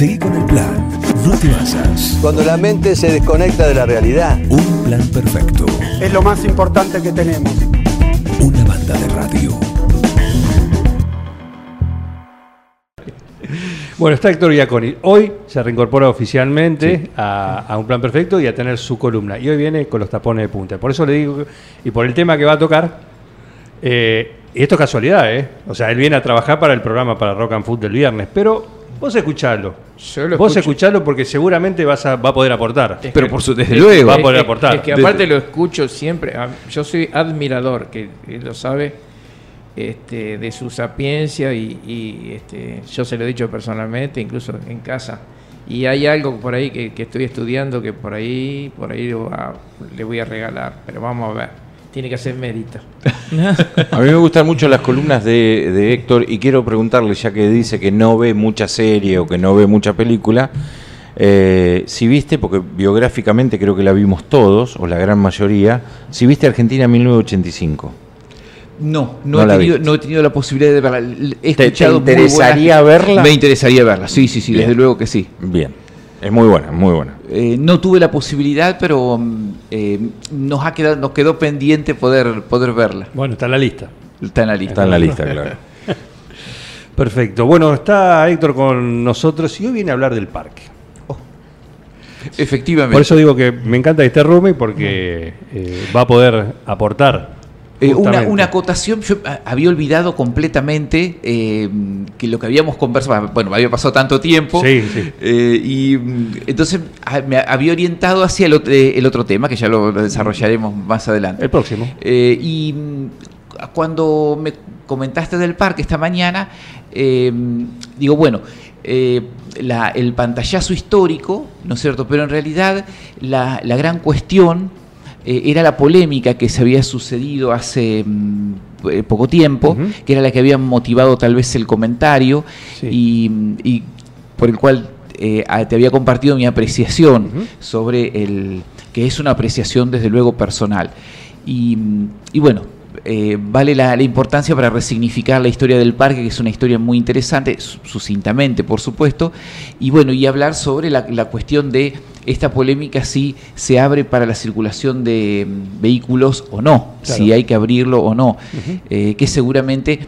Seguí con el plan. No te basas. Cuando la mente se desconecta de la realidad. Un plan perfecto. Es lo más importante que tenemos. Una banda de radio. Bueno, está Héctor Giaconi. Hoy se reincorpora oficialmente a, a Un Plan Perfecto y a tener su columna. Y hoy viene con los tapones de punta. Por eso le digo, y por el tema que va a tocar, eh, y esto es casualidad, ¿eh? O sea, él viene a trabajar para el programa para Rock and Food del viernes, pero vos escuchalo. Yo lo vos escucho. escuchalo porque seguramente vas a, va a poder aportar. Es Pero que- por su, desde es- luego. va a poder aportar. Es que aparte lo escucho siempre. a- Yo soy admirador, que él lo sabe, este, de su sapiencia y, y, este, yo se lo he dicho personalmente, incluso en casa. Y hay algo por ahí que, que estoy estudiando que por ahí, por ahí lo va- le voy a regalar, pero vamos a ver. Tiene que hacer mérito. A mí me gustan mucho las columnas de, de Héctor y quiero preguntarle, ya que dice que no ve mucha serie o que no ve mucha película, eh, si viste, porque biográficamente creo que la vimos todos, o la gran mayoría, si viste Argentina 1985. No, no, No he tenido, no he tenido la posibilidad de verla. He ¿Te- interesaría buenas- verla? Me interesaría verla, sí, sí, sí, Bien. desde luego que sí. Bien, es muy buena, muy buena. Eh, no tuve la posibilidad, pero mm, eh, nos, ha quedado, nos quedó pendiente poder, poder verla. Bueno, está en la lista. Está en la lista. Está en la lista, claro. Perfecto. Bueno, está Héctor con nosotros y hoy viene a hablar del parque. Efectivamente. Por eso digo que me encanta que esté Rumi porque eh, va a poder aportar. Eh, una, una acotación, yo ah, había olvidado completamente eh, que lo que habíamos conversado, bueno, había pasado tanto tiempo, Sí, sí. eh, y mm, entonces ah, me había orientado hacia el, el otro tema, que ya lo, desarrollaremos más adelante. El próximo. Y mm, cuando me comentaste del parque esta mañana, eh, digo, bueno, eh, la- el pantallazo histórico, ¿no es cierto? Pero en realidad la, la gran cuestión eh, era la polémica que se había sucedido hace mm, eh, poco tiempo, que era la que había motivado tal vez el comentario Sí. y, y por el cual eh, te había compartido mi apreciación sobre el que es una apreciación desde luego personal. Y, y bueno, eh, vale la, la importancia para resignificar la historia del parque, que es una historia muy interesante, su- sucintamente por supuesto, y bueno, y hablar sobre la, la cuestión de esta polémica si se abre para la circulación de mm, vehículos o no, Claro. si hay que abrirlo o no, eh, que seguramente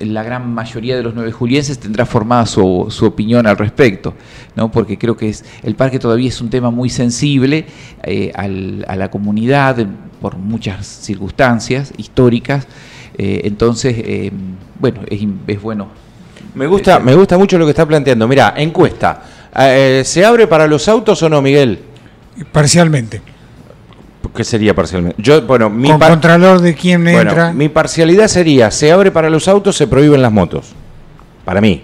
la gran mayoría de los nueve julienses tendrá formada su, su opinión al respecto, ¿no? porque creo que es, el parque todavía es un tema muy sensible eh, al- a la comunidad por muchas circunstancias históricas, eh, entonces, eh, bueno, es, es bueno. Me gusta, me gusta mucho lo que está planteando. Mira, encuesta. Eh, ¿Se abre para los autos o no, Miguel? Parcialmente. ¿Qué sería parcialmente? Yo, bueno, mi Con par- contralor de quién Bueno, entra. mi parcialidad sería, se abre para los autos, se prohíben las motos. Para mí.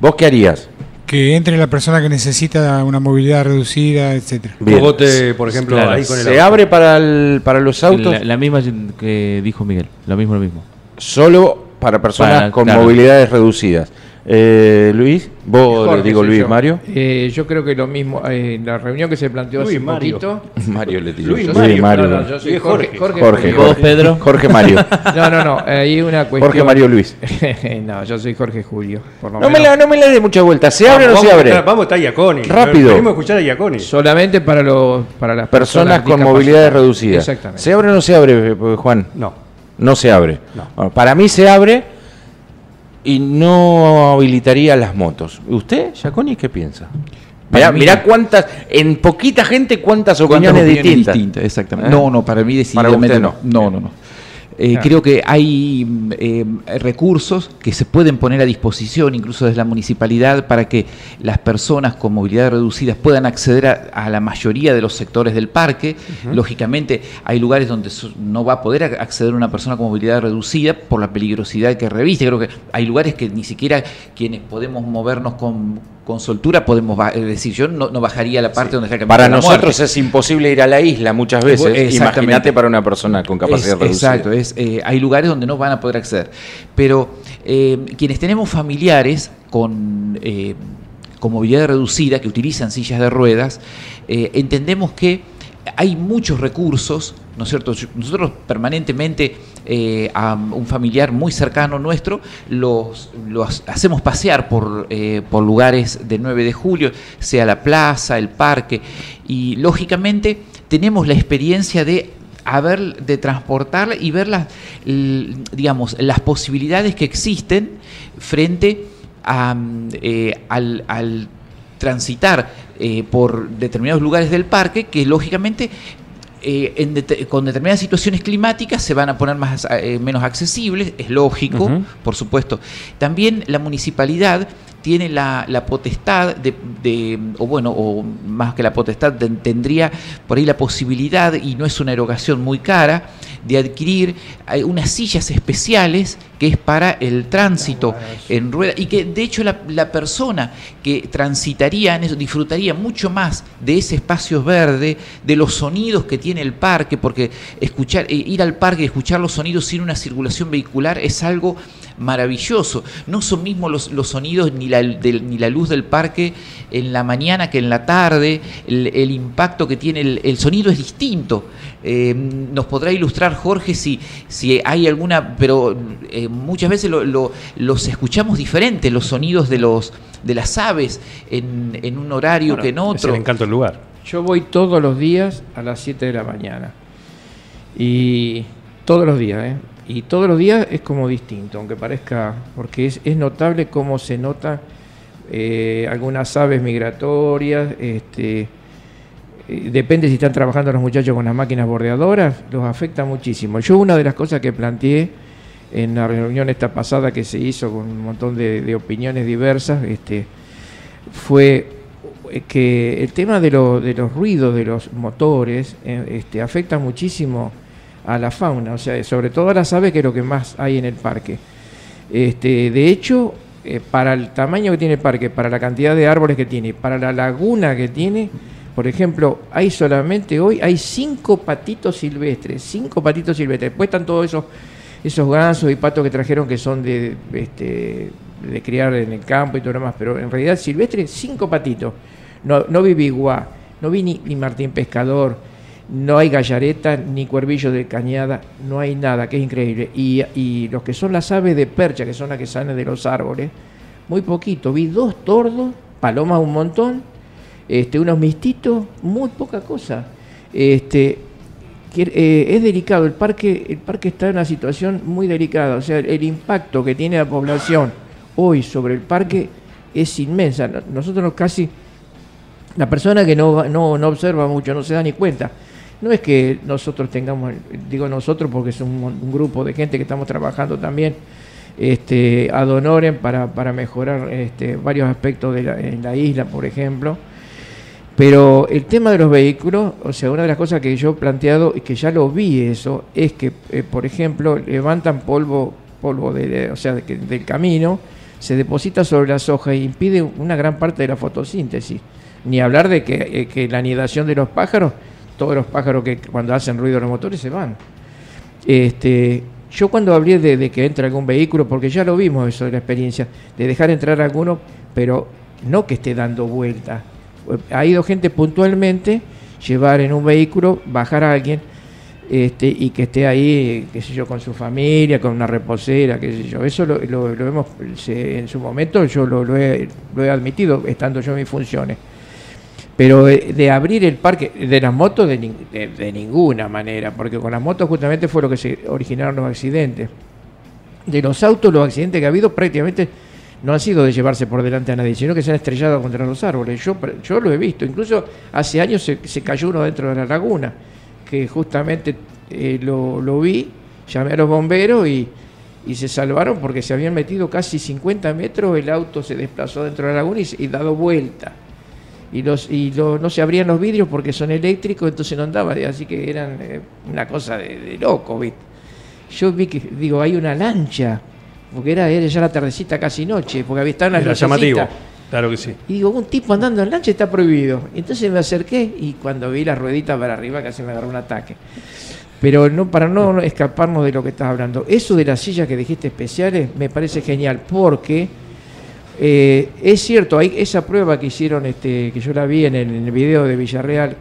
¿Vos qué harías? Que entre la persona que necesita una movilidad reducida, etcétera. Bien. Cogote, por ejemplo, Claro, ahí con el ¿Se auto. abre para, el- para los autos La, la misma que dijo Miguel, lo mismo, lo mismo. solo para personas Para- con claro. movilidades reducidas? Eh, Luis, vos le Jorge digo Luis yo. Mario. Eh, yo creo que lo mismo, eh, en la reunión que se planteó Luis hace Mario. poquito. Mario le digo. Luis Luis Mario. Mario. No, no, yo soy Jorge. Jorge. Jorge, Jorge, Mario. Jorge. Pedro? Jorge Mario. No, no, no, hay una cuestión. Jorge Mario Luis. no, yo soy Jorge Julio. Por lo No me, la, no me la dé mucha vuelta. ¿Se abre o no se abre? Vamos, vamos, está Iaconi. Rápido. Queremos escuchar a Iaconi. Solamente para, los, para las Personas con discapacitadas. movilidades reducidas. Exactamente. ¿Se abre o no se abre, eh, Juan? No. No se abre. No. Bueno, para mí se abre y no habilitaría las motos. ¿Usted, Giaconi, qué piensa? Mirá, mirá cuántas, en poquita gente, cuántas ¿Cuántas opiniones, distintas. exactamente. ¿Eh? No, no, para mí Para usted decididamente no. No, no, no. Eh, Claro. Creo que hay mm, eh, recursos que se pueden poner a disposición, incluso desde la municipalidad, para que las personas con movilidad reducida puedan acceder a, a la mayoría de los sectores del parque. Lógicamente, hay lugares donde no va a poder ac- acceder una persona con movilidad reducida por la peligrosidad que reviste. Creo que hay lugares que ni siquiera quienes podemos movernos con, con soltura podemos es decir, yo no, no bajaría la parte donde está el camino Para de la nosotros muerte. es imposible ir a la isla muchas veces. Imagínate para una persona con capacidad Es- reducida. Exacto, es, eh, hay lugares donde no van a poder acceder. Pero eh, quienes tenemos familiares con, eh, con movilidad reducida, que utilizan sillas de ruedas, eh, entendemos que hay muchos recursos ¿no es cierto? Nosotros permanentemente eh, a un familiar muy cercano nuestro los, hacemos pasear por, eh, por lugares de 9 de julio, sea la plaza, el parque, y lógicamente tenemos la experiencia de haber de transportarla y ver las, digamos, las posibilidades que existen frente a, mm, eh, al, al transitar por determinados lugares del parque que lógicamente eh, en con determinadas situaciones climáticas se van a poner más, eh, menos accesibles, es lógico, por supuesto. También la municipalidad tiene la, la potestad de, de- o bueno, o más que la potestad, de- tendría por ahí la posibilidad, y no es una erogación muy cara, de adquirir unas sillas especiales que es para el tránsito en rueda y que de hecho la, la persona que transitaría en eso disfrutaría mucho más de ese espacio verde, de los sonidos que tiene el parque, porque escuchar, eh, ir al parque y escuchar los sonidos sin una circulación vehicular es algo maravilloso. No son mismos los, los sonidos ni la, ni la luz del parque en la mañana que en la tarde, el, el impacto que tiene el, el sonido es distinto. Eh, nos podrá ilustrar Jorge si, si hay alguna, pero eh, muchas veces lo- lo- los escuchamos diferentes, los sonidos de, los, de las aves en, en un horario Bueno, que en Es otro. el encanto del lugar. Yo voy todos los días a las 7 de la mañana. Y todos los días, ¿eh? Y todos los días es como distinto, aunque parezca, porque es, es notable cómo se nota eh, algunas aves migratorias, este, eh, depende si están trabajando los muchachos con las máquinas bordeadoras, los afecta muchísimo. Yo una de las cosas que planteé en la reunión esta pasada que se hizo con un montón de, opiniones diversas, este, fue eh, que el tema de, lo- de los ruidos de los motores eh, este, afecta muchísimo a la fauna, o sea, sobre todo a las aves, que es lo que más hay en el parque. Este, de hecho, eh, para el tamaño que tiene el parque, para la cantidad de árboles que tiene, para la laguna que tiene, por ejemplo, hay solamente hoy, hay cinco patitos silvestres, cinco patitos silvestres. Después están todos esos, esos gansos y patos que trajeron que son de, este, de criar en el campo y todo lo demás, pero en realidad silvestres, cinco patitos. No, no vi biguá, no vi ni, ni martín pescador, no hay gallareta ni cuervillo de cañada, no hay nada, que es increíble. Y, y los que son las aves de percha, que son las que salen de los árboles, muy poquito. Vi dos tordos, palomas un montón, este, unos mistitos, muy poca cosa. Este, eh, es delicado, el parque, el parque está en una situación muy delicada, o sea, el impacto que tiene la población hoy sobre el parque es inmensa. No- Nosotros no- casi, la persona que no, no, no observa mucho, no se da ni cuenta. No es que nosotros tengamos, digo nosotros porque es un, un grupo de gente que estamos trabajando también este, ad para, para mejorar este, varios aspectos de en la isla, por ejemplo. Pero el tema de los vehículos, o sea, una de las cosas que yo he planteado y que ya lo vi eso, es que, eh, por ejemplo, levantan polvo, polvo de, o sea, de del camino, se deposita sobre las hojas e impide una gran parte de la fotosíntesis. Ni hablar de que, eh, la anidación de los pájaros, todos los pájaros que cuando hacen ruido los motores se van. Este, yo cuando hablé de, que entre algún vehículo, porque ya lo vimos eso de la experiencia, de dejar entrar alguno, pero no que esté dando vuelta. Ha ido gente puntualmente, llevar en un vehículo, bajar a alguien este, y que esté ahí, qué sé yo, con su familia, con una reposera, qué sé yo. Eso lo, lo- hemos, en su momento yo lo, he, lo he admitido, estando yo en mis funciones. Pero de, de abrir el parque de las motos de, de- de ninguna manera, porque con las motos justamente fue lo que se originaron los accidentes. De los autos, los accidentes que ha habido prácticamente no han sido de llevarse por delante a nadie, sino que se han estrellado contra los árboles. Yo, yo lo he visto, incluso hace años se, se cayó uno dentro de la laguna, que justamente eh, lo, lo vi, llamé a los bomberos y, y se salvaron porque se habían metido casi 50 metros, el auto se desplazó dentro de la laguna y, y dado vuelta y los y lo- no se abrían los vidrios porque son eléctricos, entonces no andaba, así que eran eh, una cosa de, de loco, ¿viste? Yo vi que, digo, hay una lancha, porque era, era ya la tardecita casi noche, porque había estado en las llamativo. Claro que sí. Y digo, un tipo andando en lancha está prohibido. Entonces me acerqué y cuando vi la ruedita para arriba casi me agarró un ataque. Pero no para no no escaparnos de lo que estás hablando. Eso de las sillas que dijiste especiales me parece genial porque eh, es cierto, hay esa prueba que hicieron, este, que yo la vi en el, en el video de Villarreal,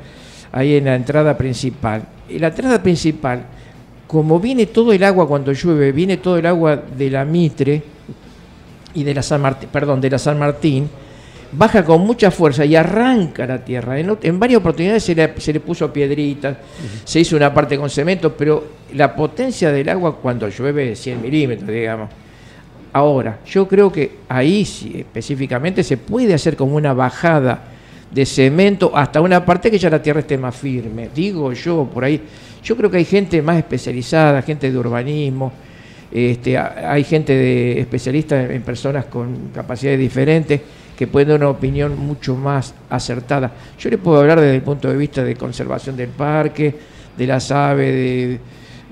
ahí en la entrada principal. Y la entrada principal, como viene todo el agua cuando llueve, viene todo el agua de la Mitre y de la San Martín, perdón, de la San Martín, baja con mucha fuerza y arranca la tierra. En, varias oportunidades se le, se le puso piedritas, se hizo una parte con cemento, pero la potencia del agua cuando llueve es 100 milímetros, digamos. Ahora, yo creo que ahí sí, específicamente se puede hacer como una bajada de cemento hasta una parte que ya la tierra esté más firme. Digo yo, por ahí. Yo creo que hay gente más especializada, gente de urbanismo, este, hay gente de especialista en personas con capacidades diferentes que pueden dar una opinión mucho más acertada. Yo le puedo hablar desde el punto de vista de conservación del parque, de las aves,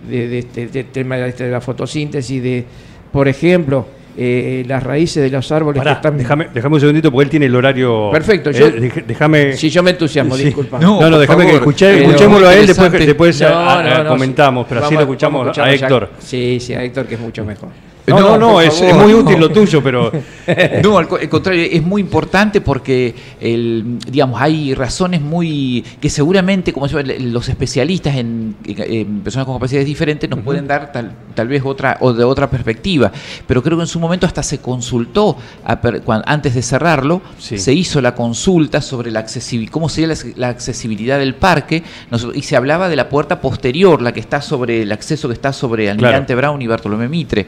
de, de- este- tema de la fotosíntesis, de, por ejemplo, eh, las raíces de los árboles Pará, que están... déjame, déjame un segundito porque él tiene el horario. Perfecto, Eh, yo- déjame. Si yo me entusiasmo, Sí. disculpa. No, No, no, déjame que escuché- Pero- escuchémoslo a él, después, después No, a- a- no, no, comentamos, pero así lo escuchamos a ya. Héctor. Sí, sí, a Héctor que es mucho mejor. No, no, no, es, favor, es muy no. útil lo tuyo, pero No, al, co- al contrario, es muy importante porque el, digamos, hay razones muy que seguramente, como yo, los especialistas en, en personas con capacidades diferentes nos pueden dar tal, tal vez otra o de otra perspectiva. Pero creo que en su momento hasta se consultó a antes de cerrarlo, Sí. se hizo la consulta sobre la accesibilidad, cómo sería la, la accesibilidad del parque, Nos- y se hablaba de la puerta posterior, la que está sobre el acceso que está sobre Almirante Brown y Bartolomé Mitre.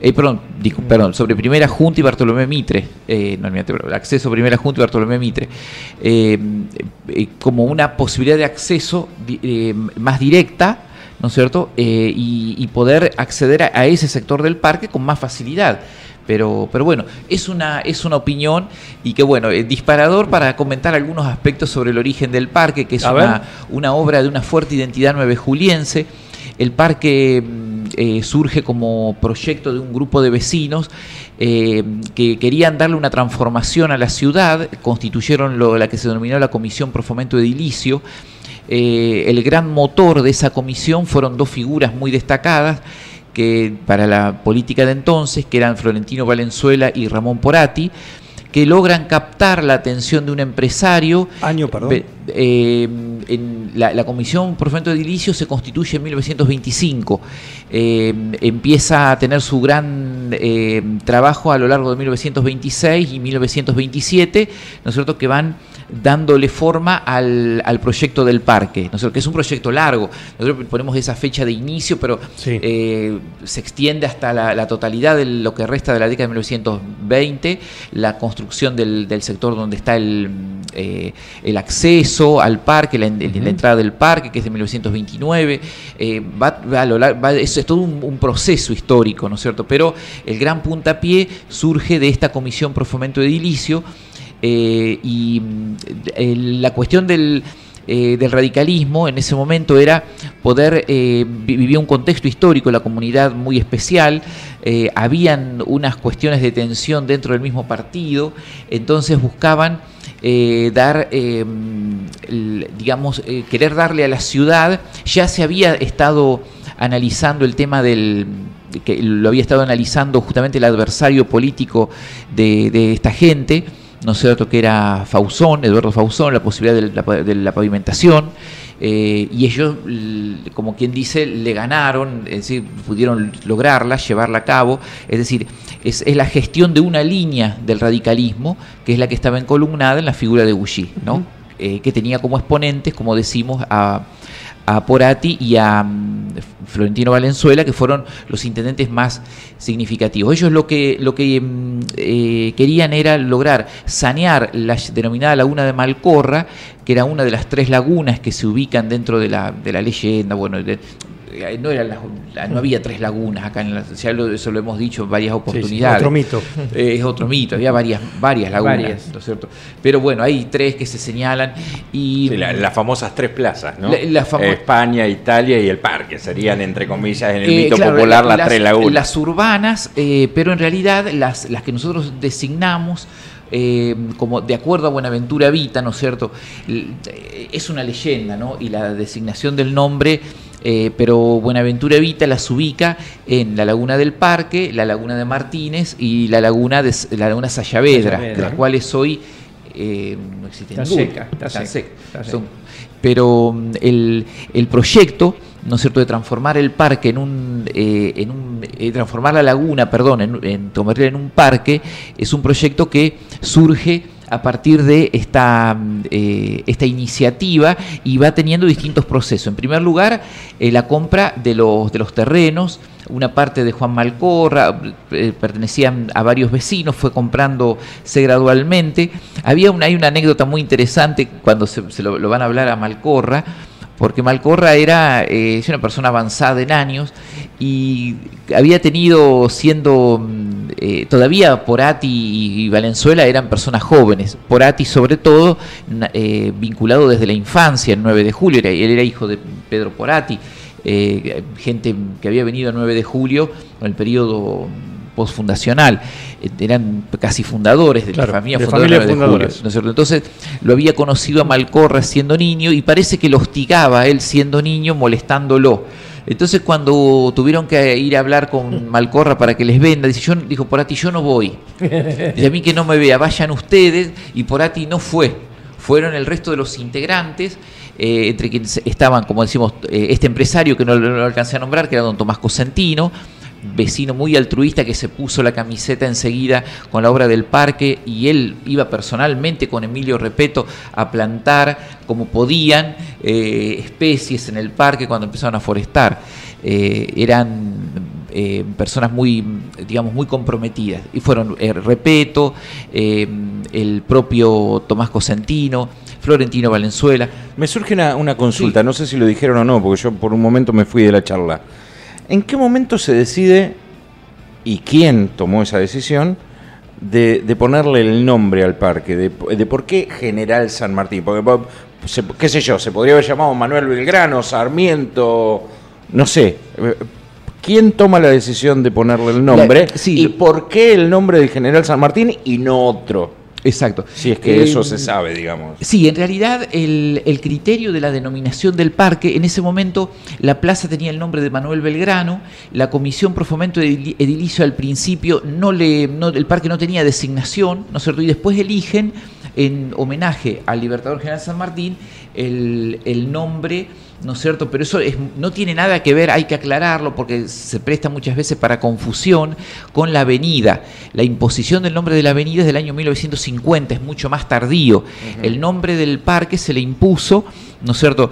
Eh, perdón, digo, perdón, sobre Primera Junta y Bartolomé Mitre, eh, no acceso a Primera Junta y Bartolomé Mitre, eh, eh, como una posibilidad de acceso eh, más directa, ¿no es cierto? Y, y poder acceder a, a ese sector del parque con más facilidad. Pero, pero bueno, es una, es una opinión y que bueno, eh, disparador para comentar algunos aspectos sobre el origen del parque, que es una, una obra de una fuerte identidad nueve juliense. El parque mm, eh, surge como proyecto de un grupo de vecinos eh, que querían darle una transformación a la ciudad, constituyeron lo- la que se denominó la Comisión Pro Fomento Edilicio. Eh, el gran motor de esa comisión fueron dos figuras muy destacadas que para la política de entonces, que eran Florentino Valenzuela y Ramón Porati, que logran captar la atención de un empresario. Año, perdón. Eh, en la, la Comisión por Fomento Edilicio se constituye en 1925. Eh, empieza a tener su gran eh, trabajo a lo largo de 1926 y 1927, ¿no es cierto?, que van dándole forma al, al proyecto del parque, ¿no es cierto?, que es un proyecto largo. Nosotros ponemos esa fecha de inicio, pero Sí. eh, se extiende hasta la, la totalidad de lo que resta de la década de 1920, la construcción del, del sector donde está el, eh, el acceso al parque, la, en- la entrada del parque, que es de 1929. eh, va, va a lo lar- va- es, es todo un, un proceso histórico, ¿no es cierto? Pero el gran puntapié surge de esta comisión pro fomento edilicio eh, y el- la cuestión del, eh, del radicalismo en ese momento era poder eh, vi- vivía un contexto histórico, la comunidad muy especial, eh, habían unas cuestiones de tensión dentro del mismo partido, entonces buscaban eh, dar, eh, el- digamos, eh, querer darle a la ciudad, ya se había estado analizando el tema del que lo había estado analizando justamente el adversario político de esta gente, ¿no es cierto?, que era Fausón, Eduardo Fausón, la posibilidad de la, pavimentación, eh, y ellos, como quien dice, le ganaron, es decir, pudieron lograrla, llevarla a cabo, es decir, es, es la gestión de una línea del radicalismo, que es la que estaba encolumnada en la figura de Gouchy, ¿no? Eh, que tenía como exponentes, como decimos, a, a Porati y a mm, Florentino Valenzuela, que fueron los intendentes más significativos. Ellos lo que, lo que mm, eh, querían era lograr sanear la denominada laguna de Malcorra, que era una de las tres lagunas que se ubican dentro de la, de la leyenda, bueno, de- no, era la- la- no había tres lagunas acá, en la, ya lo- eso lo hemos dicho en varias Sí, sí, oportunidades. otro mito. Eh, es otro mito, había varias, varias lagunas, Varias. ¿no es cierto? Pero bueno, hay tres que se señalan y Sí, la- las famosas tres plazas, ¿no? La- la famo- España, Italia y el parque. Serían, entre comillas, en el Eh, mito claro, popular, la- las, tres lagunas. Las urbanas, eh, pero en realidad las, las que nosotros designamos eh, como de acuerdo a Buenaventura Vita, ¿no es cierto? Eh, Es una leyenda, ¿no? Y la designación del nombre, eh, pero Buenaventura Vita las ubica en la laguna del Parque, la laguna de Martínez y la laguna de la laguna Sayavedra, Sayavedra. de las cuales hoy eh, no existe Está seca, está Están seca, secas. está seca. Son- pero mm, el, el proyecto, ¿no es cierto?, de transformar el parque en un, eh, en un eh, transformar la laguna, perdón, en, en convertirla en un parque, es un proyecto que surge a partir de esta, eh, esta iniciativa y va teniendo distintos procesos. En primer lugar, eh, la compra de los, de los terrenos, una parte de Juan Malcorra, eh, pertenecían a varios vecinos, fue comprándose gradualmente. Había una, hay una anécdota muy interesante cuando se, lo van a hablar a Malcorra, porque Malcorra era eh, es una persona avanzada en años y había tenido siendo mm, eh, todavía Porati y, Valenzuela eran personas jóvenes. Porati sobre todo eh, vinculado desde la infancia, el 9 de julio, él era hijo de Pedro Porati, gente que había venido el 9 de julio en el periodo postfundacional, Eh, eran casi fundadores de Claro, la familia de fundadora 9 de julio, fundadoras. ¿no es cierto? Entonces lo había conocido a Malcorra siendo niño y parece que lo hostigaba a él siendo niño molestándolo. Entonces cuando tuvieron que ir a hablar con Malcorra para que les venda, dice, yo, dijo Porati, yo no voy. Dice, a mí que no me vea, vayan ustedes y Porati no fue. Fueron el resto de los integrantes, eh, entre quienes estaban, como decimos, eh, este empresario que no lo, no lo alcancé a nombrar, que era don Tomás Cosentino, vecino muy altruista que se puso la camiseta enseguida con la obra del parque y él iba personalmente con Emilio Repeto a plantar como podían eh, especies en el parque cuando empezaron a forestar. Eh, eran eh, personas muy, digamos, muy comprometidas. Y fueron eh, Repeto, eh, el propio Tomás Cosentino, Florentino Valenzuela. Me surge una, una consulta, no sé si lo dijeron o no, porque yo por un momento me fui de la charla. ¿En qué momento se decide y quién tomó esa decisión de, de ponerle el nombre al parque? De, de por qué General San Martín? Porque, se- qué sé yo, se podría haber llamado Manuel Belgrano, Sarmiento, no sé. ¿Quién toma la decisión de ponerle el nombre? La- sí, ¿Y por qué el nombre del General San Martín y no otro? Exacto. Si es que Eh, eso se sabe, digamos. Sí, en realidad el, el criterio de la denominación del parque, en ese momento la plaza tenía el nombre de Manuel Belgrano, la Comisión Pro Fomento Edili- Edilicio al principio, no le, no- el parque no tenía designación, ¿no es cierto? Y después eligen, en homenaje al Libertador General San Martín, el, el nombre, ¿no es cierto? Pero eso es- no tiene nada que ver, hay que aclararlo porque se presta muchas veces para confusión con la avenida. La imposición del nombre de la avenida es del año 1950, es mucho más tardío. El nombre del parque se le impuso, ¿no es cierto?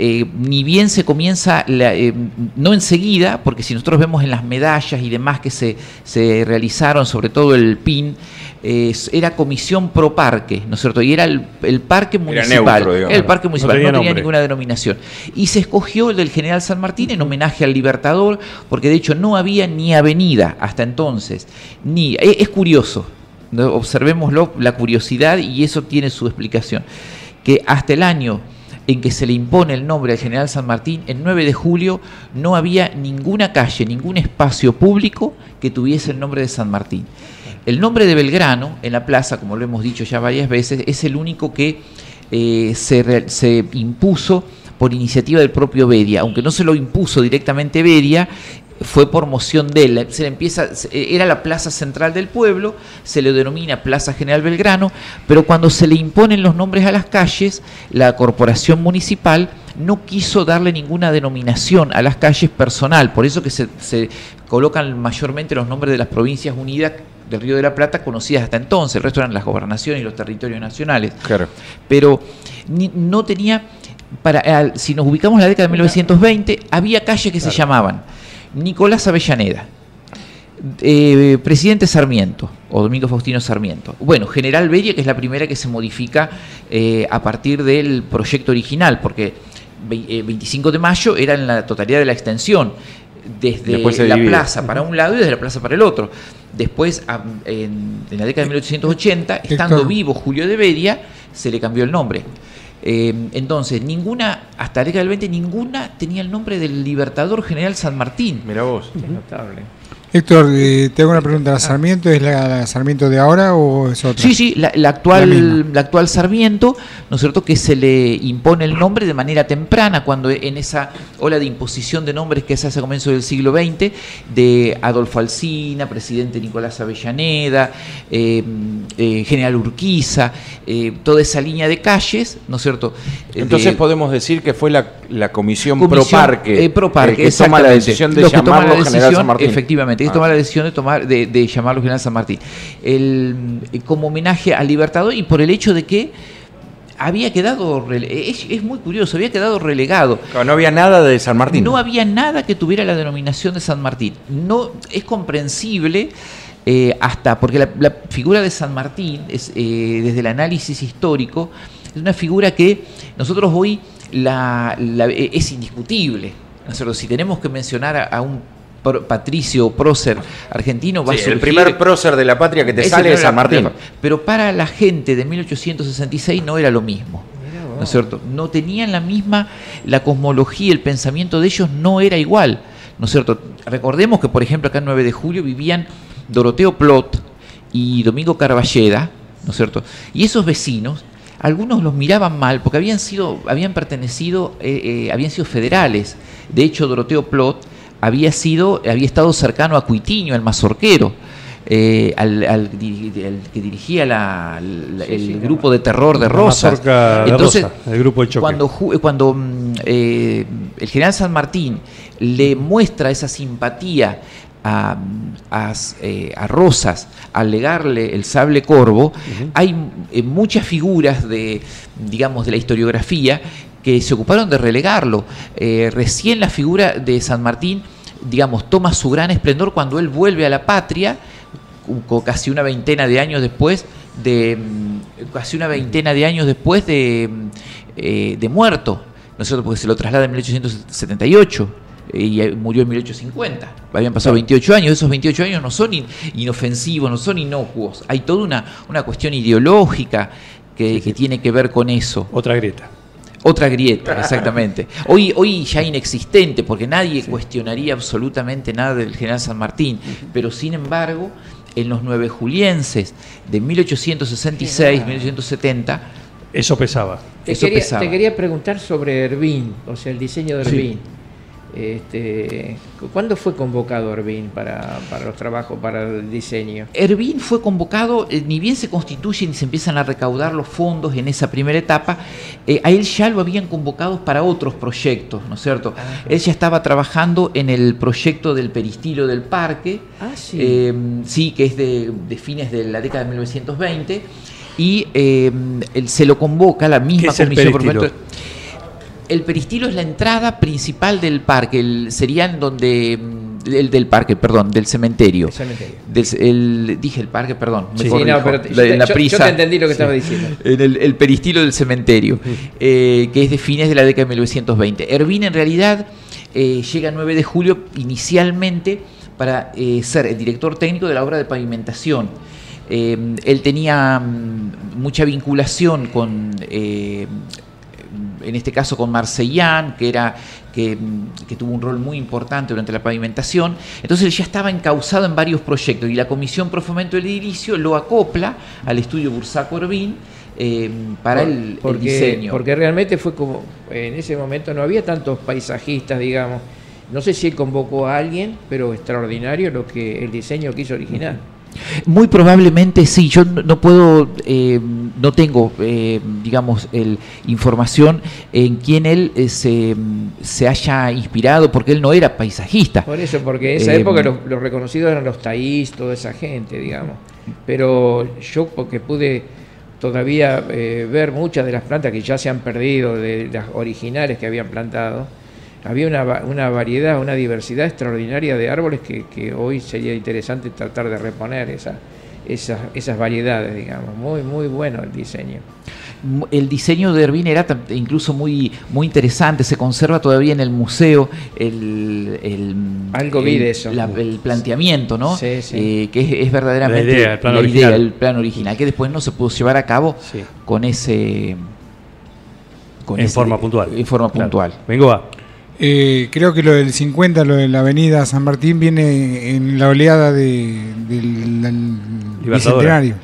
Eh, ni bien se comienza, la- eh, no enseguida, porque si nosotros vemos en las medallas y demás que se, se realizaron, sobre todo el PIN, eh, era comisión pro parque, ¿no es cierto? Y era el, el parque Era municipal. neutro, el parque municipal, no tenía ninguna denominación. Y se escogió el del General San Martín en homenaje al Libertador, porque de hecho no había ni avenida hasta entonces. Ni, e- es curioso, ¿no? observémoslo, la curiosidad, y eso tiene su explicación. Que hasta el año en que se le impone el nombre al General San Martín, el 9 de julio no había ninguna calle, ningún espacio público que tuviese el nombre de San Martín. El nombre de Belgrano en la plaza, como lo hemos dicho ya varias veces, es el único que eh, se, se impuso por iniciativa del propio Bedia, aunque no se lo impuso directamente Bedia, fue por moción de él. Se le empieza, se- era la plaza central del pueblo, se le denomina Plaza General Belgrano, pero cuando se le imponen los nombres a las calles, la corporación municipal no quiso darle ninguna denominación a las calles personal, por eso que se, se colocan mayormente los nombres de las provincias unidas del Río de la Plata conocidas hasta entonces, el resto eran las gobernaciones y los territorios nacionales. Claro. pero ni- no tenía, para, al- si nos ubicamos en la década de 1920, había calles que se llamaban Nicolás Avellaneda, eh, Presidente Sarmiento o Domingo Faustino Sarmiento. Bueno, General Beria, que es la primera que se modifica eh, a partir del proyecto original, porque ve- eh, 25 de mayo era en la totalidad de la extensión, desde la divide. plaza para un lado y desde la plaza para el otro. Después, en, en la década de 1880, estando Héctor. vivo Julio de Beria, se le cambió el nombre. Eh, entonces, ninguna, hasta la década del 20, ninguna tenía el nombre del Libertador General San Martín. Mira vos. Es notable. Héctor, eh, te hago una pregunta. ¿La Sarmiento es la, la Sarmiento de ahora o es otra? Sí, sí, la, actual, la, actual Sarmiento, ¿no es cierto?, que se le impone el nombre de manera temprana, cuando en esa ola de imposición de nombres que se hace a comienzos del siglo XX, de Adolfo Alsina, presidente Nicolás Avellaneda, eh, eh, General Urquiza, eh, toda esa línea de calles, ¿no es cierto? Entonces de- podemos decir que fue la, la comisión, Comisión, pro parque, eh, pro parque, que toma la decisión de llamarlo la General San Martín. Efectivamente, que Ah. toma la decisión de tomar de, de llamarlo General San Martín. El, eh, como homenaje al Libertador y por el hecho de que había quedado, es, es muy curioso, había quedado relegado. No había nada de San Martín. No había nada que tuviera la denominación de San Martín. No es comprensible eh, hasta porque la, la figura de San Martín es eh, desde el análisis histórico es una figura que nosotros hoy la, la- es indiscutible. ¿no es cierto? Si tenemos que mencionar a, a un patricio prócer argentino, va Sí, a surgir el primer prócer de la patria que te sale es San Martín. Pero para la gente de 1866 no era lo mismo. ¿No es cierto? No tenían la misma, la cosmología, el pensamiento de ellos no era igual. ¿No es cierto? Recordemos que, por ejemplo, acá en 9 de julio vivían Doroteo Plot y Domingo Carballeda, ¿no es cierto? Y esos vecinos, algunos los miraban mal porque habían sido, habían pertenecido, eh, eh, habían sido federales. De hecho, Doroteo Plot había sido, había estado cercano a Cuitiño, el mazorquero, eh, al, al diri- al que dirigía la- la- Sí, el sí, grupo de terror de Rosas. mazorca de Entonces, Rosa, el grupo de choque. cuando, cuando mm, eh, el general San Martín le muestra esa simpatía a, a, eh, a Rosas al legarle el sable corvo, hay eh, muchas figuras de, digamos, de la historiografía que se ocuparon de relegarlo. Eh, recién la figura de San Martín, digamos, toma su gran esplendor cuando él vuelve a la patria, casi una veintena de años después de mm, casi una veintena de años después de, mm, eh, de muerto, ¿no es cierto? Porque se lo traslada en 1878 eh, y eh, murió en 1850. Habían pasado 28 años, esos 28 años no son in- inofensivos, no son inocuos. Hay toda una, una cuestión ideológica que, que tiene que ver con eso. Otra grieta. Otra grieta, exactamente. Hoy, hoy ya inexistente, porque nadie cuestionaría absolutamente nada del general San Martín, pero sin embargo, en los nueve julienses de 1866, 1870, Eso pesaba. Te Eso quería, pesaba. te quería preguntar sobre Ervin, o sea, el diseño de Sí. Este, cu- ¿Cuándo fue convocado Ervin para, para los trabajos, para el diseño? Ervin fue convocado, eh, ni bien se constituyen y se empiezan a recaudar los fondos en esa primera etapa, eh, a él ya lo habían convocado para otros proyectos, ¿no es cierto? Él ya estaba trabajando en el proyecto del peristilo del parque, Ah, sí. eh, sí, que es de, de fines de la década de 1920, y eh, él se lo convoca la misma ¿Qué es el comisión peristilo? El peristilo es la entrada principal del parque, el, serían donde mm, el del parque, perdón, del cementerio. El cementerio. Del- el- dije el parque, perdón. Sí, no, pero te- La- yo, en te, la yo- yo prisa. te entendí lo que estaba diciendo. En el, el peristilo del cementerio, eh, que es de fines de la década de 1920. Ervin en realidad eh, llega el 9 de julio inicialmente para eh, ser el director técnico de la obra de pavimentación. Él tenía mm, mucha vinculación con, en este caso con Marcellán, que, era, que, que tuvo un rol muy importante durante la pavimentación. Entonces ya estaba encausado en varios proyectos y la Comisión Pro Fomento del Edilicio lo acopla al estudio Bursaco Orbín eh, para Por- el, diseño. Porque realmente fue como, en ese momento no había tantos paisajistas, digamos. No sé si él convocó a alguien, pero extraordinario lo que el diseño quiso original. Muy probablemente sí, yo no, puedo, eh, no tengo, eh, digamos, el, información en quién él eh, se, se haya inspirado, porque él no era paisajista. Por eso, porque en esa Eh, época los, los reconocidos eran los taís, toda esa gente, digamos. Pero yo, porque pude todavía eh, ver muchas de las plantas que ya se han perdido, de las originales que habían plantado, había una, una variedad, una diversidad extraordinaria de árboles que, que hoy sería interesante tratar de reponer esa, esas, esas variedades, digamos. Muy, muy bueno el diseño. El diseño de Ervin era incluso muy, muy interesante, se conserva todavía en el museo el, el- Algo vi el- de eso. la- el planteamiento, ¿no? Sí, sí. Eh, que es, es verdaderamente La idea, el plan la original. idea, el plan original, que después no se pudo llevar a cabo Sí. con ese... con En ese- forma puntual. En forma Claro. puntual. Vengo a. Eh, creo que lo del 50, lo de la avenida San Martín, viene en la oleada de, del, bicentenario.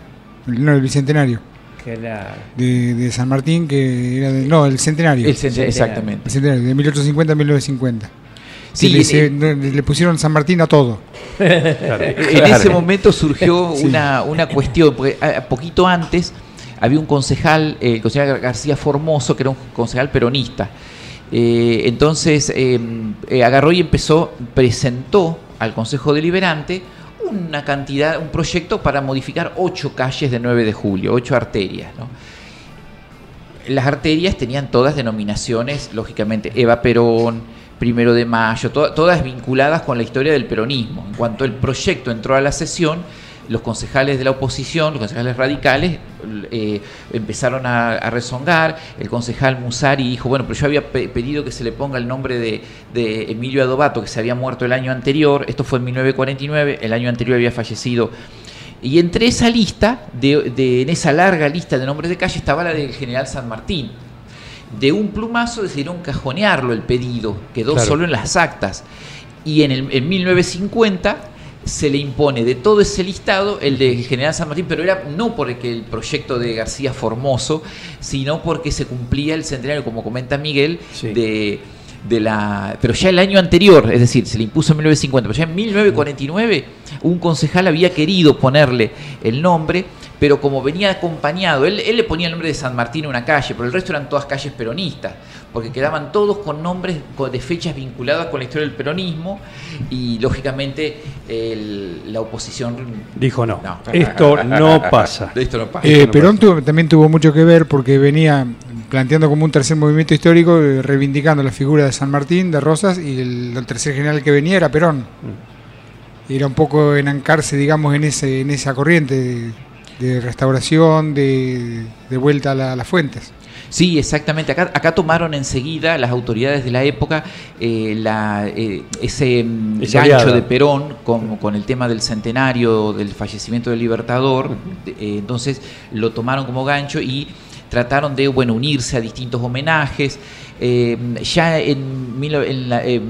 No, el bicentenario. Que era- De, de San Martín, que era de, No, el centenario. El centenario, exactamente. El centenario, de 1850 a 1950. Sí, le, se- no, le pusieron San Martín a todo. En ese momento surgió Sí. una, una cuestión, porque a- a poquito antes había un concejal, eh, el concejal García Formoso, que era un concejal peronista. Eh, entonces eh, eh, agarró y empezó, presentó al Consejo Deliberante una cantidad, un proyecto para modificar ocho calles de 9 de julio, ocho arterias. Las arterias tenían todas denominaciones, lógicamente, Eva Perón, Primero de Mayo, to- todas vinculadas con la historia del peronismo. En cuanto el proyecto entró a la sesión, los concejales de la oposición, los concejales radicales, eh, empezaron a, a rezongar. El concejal Musari dijo, bueno, pero yo había pe- pedido que se le ponga el nombre de, de Emilio Adobato, que se había muerto el año anterior. Esto fue en 1949, el año anterior había fallecido y entre esa lista, de, de- en esa larga lista de nombres de calle, estaba la del general San Martín. De un plumazo decidieron cajonearlo el pedido, quedó Claro. solo en las actas. Y en, el, en 1950 se le impone de todo ese listado el de general San Martín, pero era no porque el proyecto de García Formoso, sino porque se cumplía el centenario, como comenta Miguel, Sí. de, de la... Pero ya el año anterior, es decir, se le impuso en 1950, pero ya en 1949 un concejal había querido ponerle el nombre, pero como venía acompañado, él, él le ponía el nombre de San Martín a una calle, pero el resto eran todas calles peronistas, porque quedaban todos con nombres de fechas vinculadas con la historia del peronismo y lógicamente el- la oposición... Dijo no. No. Esto no pasa. Esto no pasa. Eh, Perón tuvo- también tuvo mucho que ver porque venía planteando como un tercer movimiento histórico, eh, reivindicando la figura de San Martín, de Rosas, y el, el tercer general que venía era Perón. Era un poco enancarse, digamos, en, ese, en esa corriente de, de restauración, de, de vuelta a, la- a las fuentes. Sí, exactamente. Acá, acá tomaron enseguida las autoridades de la época eh, la, eh, ese mm, Esa gancho aliada. de Perón con, con el tema del centenario del fallecimiento del Libertador. Eh, entonces lo tomaron como gancho y trataron de bueno unirse a distintos homenajes. Eh, ya en, mil- en la, eh,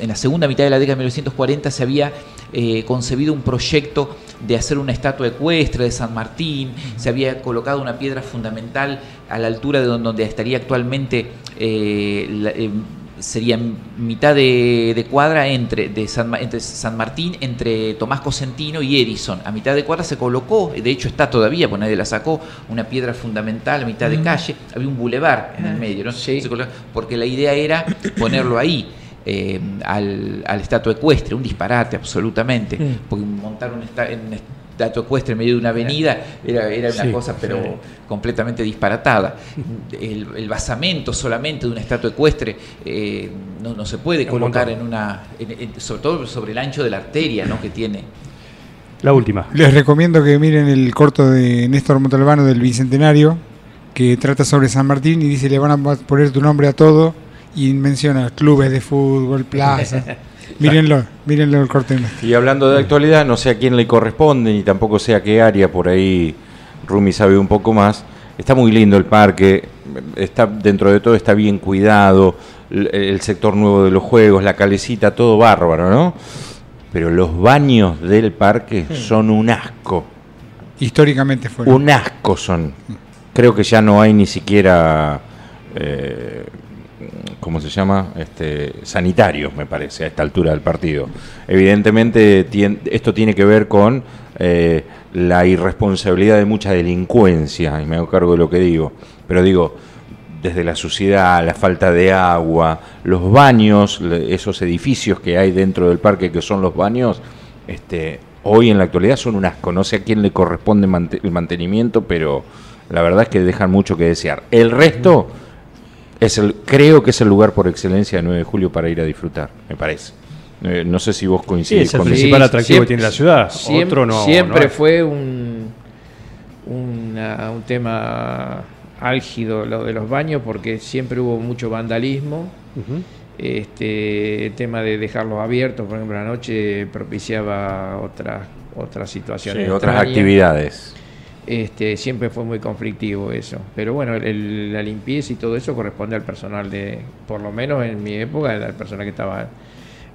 en la segunda mitad de la década de 1940 se había eh, concebido un proyecto de hacer una estatua ecuestre de San Martín, se había colocado una piedra fundamental a la altura de don- donde estaría actualmente, eh, la- eh, sería mitad de, de cuadra entre, de San, entre San Martín, entre Tomás Cosentino y Edison. A mitad de cuadra se colocó, de hecho está todavía, pues nadie la sacó, una piedra fundamental a mitad de calle, había un bulevar en el medio, ¿no? Se colocó- porque la idea era ponerlo ahí eh, al, al estatua ecuestre, un disparate absolutamente, porque montar un, esta- un estatua ecuestre en medio de una avenida era, era una Sí, cosa pero sí. completamente disparatada. El, el basamento solamente de una estatua ecuestre eh, no, no se puede colocar en una, en- en- sobre todo sobre el ancho de la arteria ¿no? que tiene. La última. Les recomiendo que miren el corto de Néstor Montalbano del Bicentenario, que trata sobre San Martín y dice le van a poner tu nombre a todo y menciona clubes de fútbol, plazas. mírenlo, mírenlo el Néstor. Y hablando de actualidad, no sé a quién le corresponde, ni tampoco sé a qué área, por ahí Rumi sabe un poco más. Está muy lindo el parque, está dentro de todo está bien cuidado, el, el sector nuevo de los juegos, la calecita, todo bárbaro, ¿no? Pero los baños del parque son un asco, Históricamente fue. un asco son. Creo que ya no hay ni siquiera, eh, ¿cómo se llama? Este, sanitarios, me parece, a esta altura del partido. Evidentemente, esto tiene que ver con eh, la irresponsabilidad de mucha delincuencia, y me hago cargo de lo que digo. Pero digo, desde la suciedad, la falta de agua, los baños, esos edificios que hay dentro del parque que son los baños, este, hoy en la actualidad son un asco. No sé a quién le corresponde el mantenimiento, pero la verdad es que dejan mucho que desear. El resto es el, creo que es el lugar por excelencia de 9 de julio para ir a disfrutar, me parece. Eh, no sé si vos Sí, coincidís es el con principal Sí, atractivo siempre- que tiene la ciudad. Siem- Otro no. Siempre no fue un, una- un tema álgido lo de los baños porque siempre hubo mucho vandalismo. Este, el tema de dejarlos abiertos, por ejemplo, la noche propiciaba otras otras situaciones. Sí, otras actividades. Este, siempre fue muy conflictivo eso. Pero bueno, el- la limpieza y todo eso corresponde al personal de, por lo menos en mi época, el personal que estaba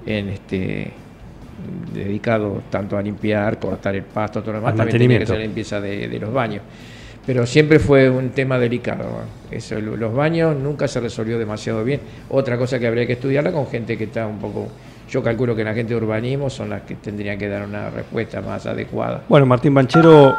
en este dedicado tanto a limpiar, cortar el pasto, todo lo demás, Al también tenía que hacer la limpieza de, de los baños. Pero siempre fue un tema delicado. ¿no? Eso, lo- los baños nunca se resolvió demasiado bien. Otra cosa que habría que estudiarla con gente que está un poco. Yo calculo que la gente de urbanismo son las que tendrían que dar una respuesta más adecuada. Bueno, Martín Banchero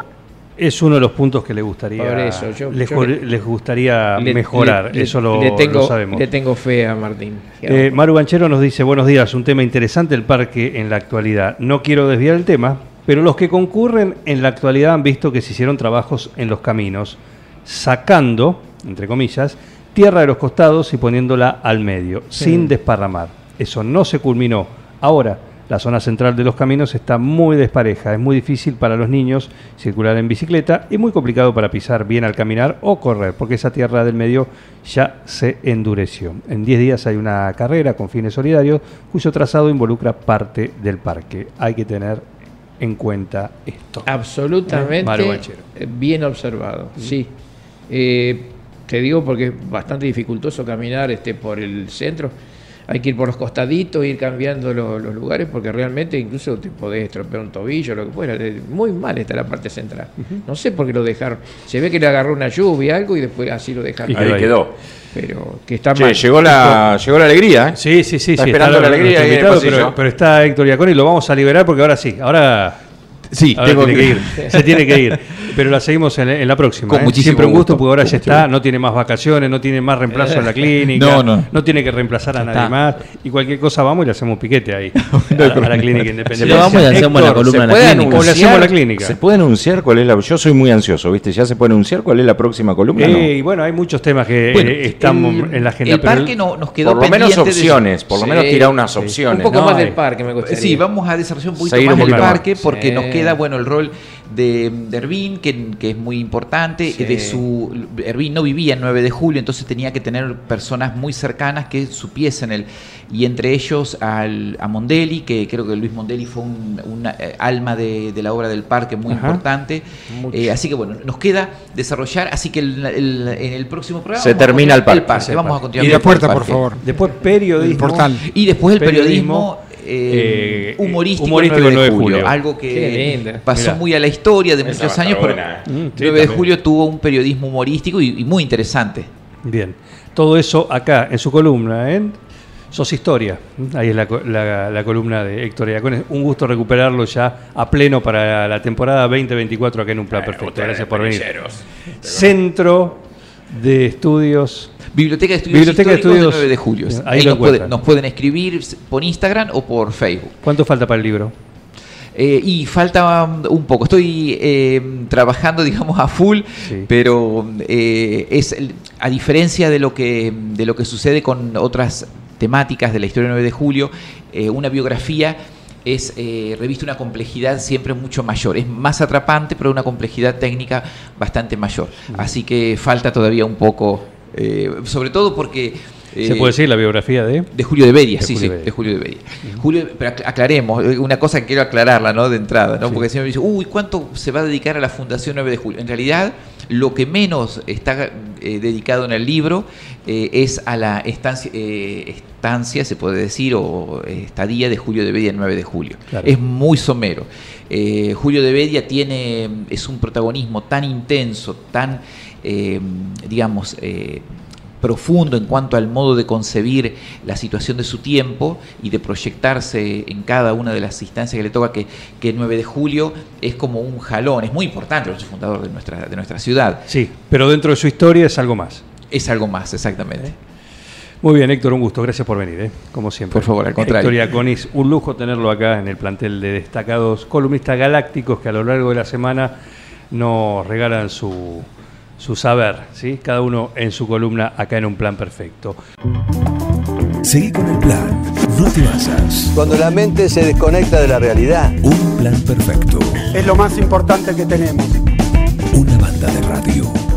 es uno de los puntos que le gustaría, Por eso, yo- les, yo ju- le- les gustaría Le- mejorar, le- eso lo, le tengo, lo sabemos. Le tengo fe a Martín. Eh, Maru Banchero nos dice, buenos días, un tema interesante el parque en la actualidad. No quiero desviar el tema, pero los que concurren en la actualidad han visto que se hicieron trabajos en los caminos, sacando, entre comillas, tierra de los costados y poniéndola al medio, sin desparramar. Eso no se culminó. Ahora, la zona central de los caminos está muy despareja, es muy difícil para los niños circular en bicicleta y muy complicado para pisar bien al caminar o correr, porque esa tierra del medio ya se endureció. En 10 días hay una carrera con fines solidarios cuyo trazado involucra parte del parque. Hay que tener en cuenta esto. Absolutamente eh, bien observado, sí. Eh, te digo porque es bastante dificultoso caminar este, por el centro. Hay que ir por los costaditos, ir cambiando lo- los lugares, porque realmente incluso te podés estropear un tobillo, lo que fuera. Muy mal está la parte central. No sé por qué lo dejaron. Se ve que le agarró una lluvia, algo, y después así lo dejaron. Y Ahí ahí. quedó. Pero que está Che, mal. llegó la, llegó la alegría, ¿eh? Sí, sí, sí. Está sí, esperando la alegría ahí en el invitado, pero, pero está Héctor Iaconi, lo vamos a liberar porque ahora sí, ahora, Sí, ahora tengo tiene que- que ir. Se tiene que ir. Pero la seguimos en, en la próxima. Con ¿eh? muchísimo Siempre un gusto, gusto. porque ahora ya está, gusto. no tiene más vacaciones, no tiene más reemplazo en la clínica, No, no. no tiene que reemplazar a nadie más. Y cualquier cosa vamos y le hacemos piquete ahí, a, a la clínica independiente. vamos y hacemos la Héctor, columna ¿se en la clínica. O le hacemos la clínica. ¿Se puede anunciar cuál es la.? Yo soy muy ansioso, ¿viste? ¿Ya se puede anunciar cuál es la próxima columna? Eh, No. y bueno, hay muchos temas que Bueno, eh, están el- en la agenda. El pero parque no, nos quedó Por lo menos opciones, por lo Sí, menos tirar unas opciones. Un poco más del parque me gustaría. Sí, vamos a desarrollar un poquito más del parque porque nos queda bueno el rol de, de Ervin, que, que es muy importante, Sí. de su Ervin no vivía en 9 de julio, entonces tenía que tener personas muy cercanas que supiesen el y entre ellos al, a Mondelli, que creo que Luis Mondelli fue un una, eh, alma de, de la obra del parque muy Ajá. importante. Eh, así que bueno, nos queda desarrollar, así que el- el- en el próximo programa Se termina el parque. Sí, vamos a continuar Y el puerta, por favor. Después periodismo. El portal. Y después el Periodismo, periodismo, eh, eh, humorístico, humorístico 9 de 9 de julio, julio. algo que pasó Mirá. muy a la historia de Esa muchos años, pero buena, ¿eh? Mm, sí, 9 de también. julio tuvo un periodismo humorístico y, y muy interesante. Bien, todo eso acá en su columna, en Sos Historia. Ahí es la- la columna de Héctor Iacones. Un gusto recuperarlo ya a pleno para la temporada 2024 acá en Un Plan Perfecto. Gracias por venir. Centro de Estudios. Biblioteca de Estudios Biblioteca de Estudios- de 9 de julio. Ahí Ahí, nos, puede- encuentran. nos pueden escribir por Instagram o por Facebook. ¿Cuánto falta para el libro? Eh, y falta um, un poco. Estoy eh, trabajando, digamos, a full, Sí. pero eh, es a diferencia de lo que de lo que sucede con otras temáticas de la historia del 9 de julio, eh, una biografía es eh, reviste una complejidad siempre mucho mayor. Es más atrapante, pero una complejidad técnica bastante mayor. Así que falta todavía un poco, eh, sobre todo porque ¿Se eh, puede decir la biografía de? de Julio de Bedia, De sí, Julio sí, de Julio de Bedia. Julio, pero ac- aclaremos, eh, una cosa que quiero aclararla, ¿no? De entrada, ¿no? Sí. Porque siempre me dice, uy, ¿cuánto se va a dedicar a la Fundación 9 de Julio? En realidad, lo que menos está eh, dedicado en el libro eh, es a la estancia, eh, estancia, se puede decir, o eh, estadía de Julio de Bedia el 9 de julio. Claro. Es muy somero. Eh, Julio de Bedia tiene, es un protagonismo tan intenso, tan, eh, digamos, eh, profundo en cuanto al modo de concebir la situación de su tiempo y de proyectarse en cada una de las instancias que le toca, que, que el 9 de julio es como un jalón, es muy importante, es el fundador de nuestra, de nuestra ciudad. Sí, pero dentro de su historia es algo más. Es algo más, exactamente. Muy bien, Héctor, un gusto. Gracias por venir, ¿eh? como siempre. Por favor, al contrario. Héctor Iaconis, un lujo tenerlo acá en el plantel de destacados columnistas galácticos que a lo largo de la semana nos regalan su, su saber, ¿sí? cada uno en su columna acá en Un Plan Perfecto. Seguí con el plan. No te basas. Cuando la mente se desconecta de la realidad. Un plan perfecto. Es lo más importante que tenemos. Una banda de radio.